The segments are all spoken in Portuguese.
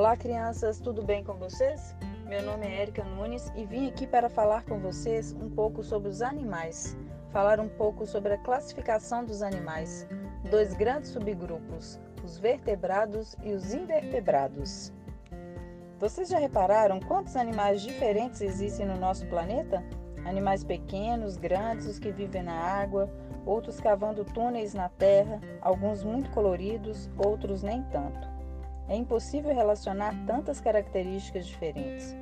Olá, crianças, tudo bem com vocês? Meu nome é Erika Nunes e vim aqui para falar com vocês um pouco sobre os animais, falar um pouco sobre a classificação dos animais, dois grandes subgrupos, os vertebrados e os invertebrados. Vocês já repararam quantos animais diferentes existem no nosso planeta? Animais pequenos, grandes, os que vivem na água, outros cavando túneis na terra, alguns muito coloridos, outros nem tanto. É impossível relacionar tantas características diferentes,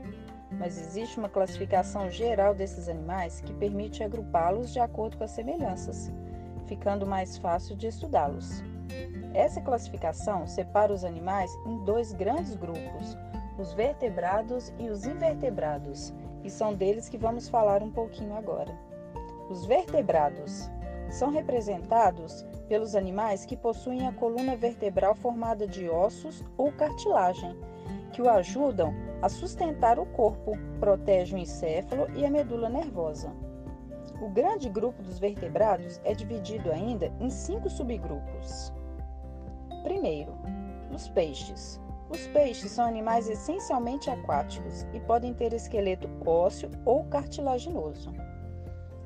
mas existe uma classificação geral desses animais que permite agrupá-los de acordo com as semelhanças, ficando mais fácil de estudá-los. Essa classificação separa os animais em dois grandes grupos, os vertebrados e os invertebrados, e são deles que vamos falar um pouquinho agora. Os vertebrados são representados pelos animais que possuem a coluna vertebral formada de ossos ou cartilagem, que o ajudam a sustentar o corpo, protege o encéfalo e a medula nervosa. O grande grupo dos vertebrados é dividido ainda em cinco subgrupos. Primeiro, os peixes. Os peixes são animais essencialmente aquáticos e podem ter esqueleto ósseo ou cartilaginoso.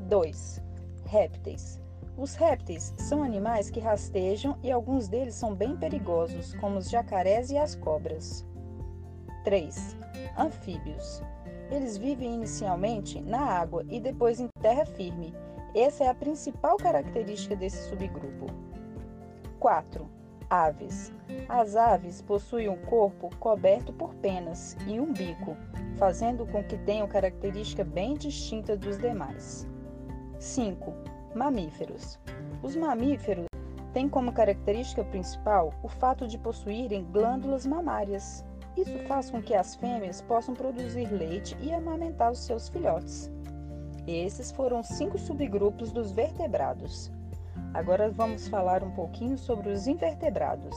2. Répteis. Os répteis são animais que rastejam e alguns deles são bem perigosos, como os jacarés e as cobras. 3. Anfíbios. Eles vivem inicialmente na água e depois em terra firme. Essa é a principal característica desse subgrupo. 4 Aves. As aves possuem um corpo coberto por penas e um bico, fazendo com que tenham característica bem distinta dos demais. 5. Mamíferos. Os mamíferos têm como característica principal o fato de possuírem glândulas mamárias. Isso faz com que as fêmeas possam produzir leite e amamentar os seus filhotes. Esses foram cinco subgrupos dos vertebrados. Agora vamos falar um pouquinho sobre os invertebrados.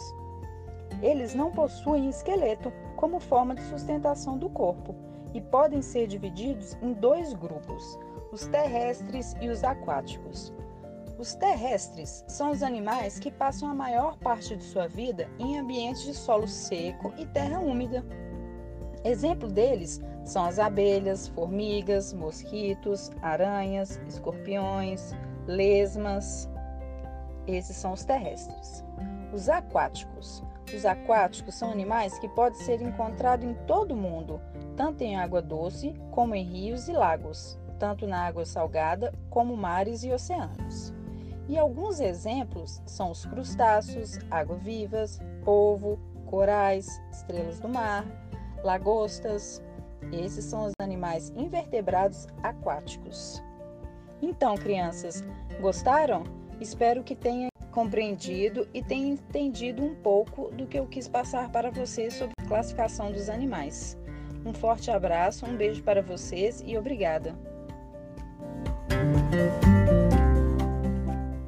Eles não possuem esqueleto como forma de sustentação do corpo e podem ser divididos em dois grupos, os terrestres e os aquáticos. Os terrestres são os animais que passam a maior parte de sua vida em ambientes de solo seco e terra úmida. Exemplo deles são as abelhas, formigas, mosquitos, aranhas, escorpiões, lesmas, esses são os terrestres. Os aquáticos. Os aquáticos são animais que podem ser encontrados em todo o mundo, tanto em água doce como em rios e lagos, tanto na água salgada como mares e oceanos. E alguns exemplos são os crustáceos, água-vivas, polvo, corais, estrelas do mar, lagostas. Esses são os animais invertebrados aquáticos. Então, crianças, gostaram? Espero que tenha compreendido e tenha entendido um pouco do que eu quis passar para vocês sobre classificação dos animais. Um forte abraço, um beijo para vocês e obrigada. Thank you.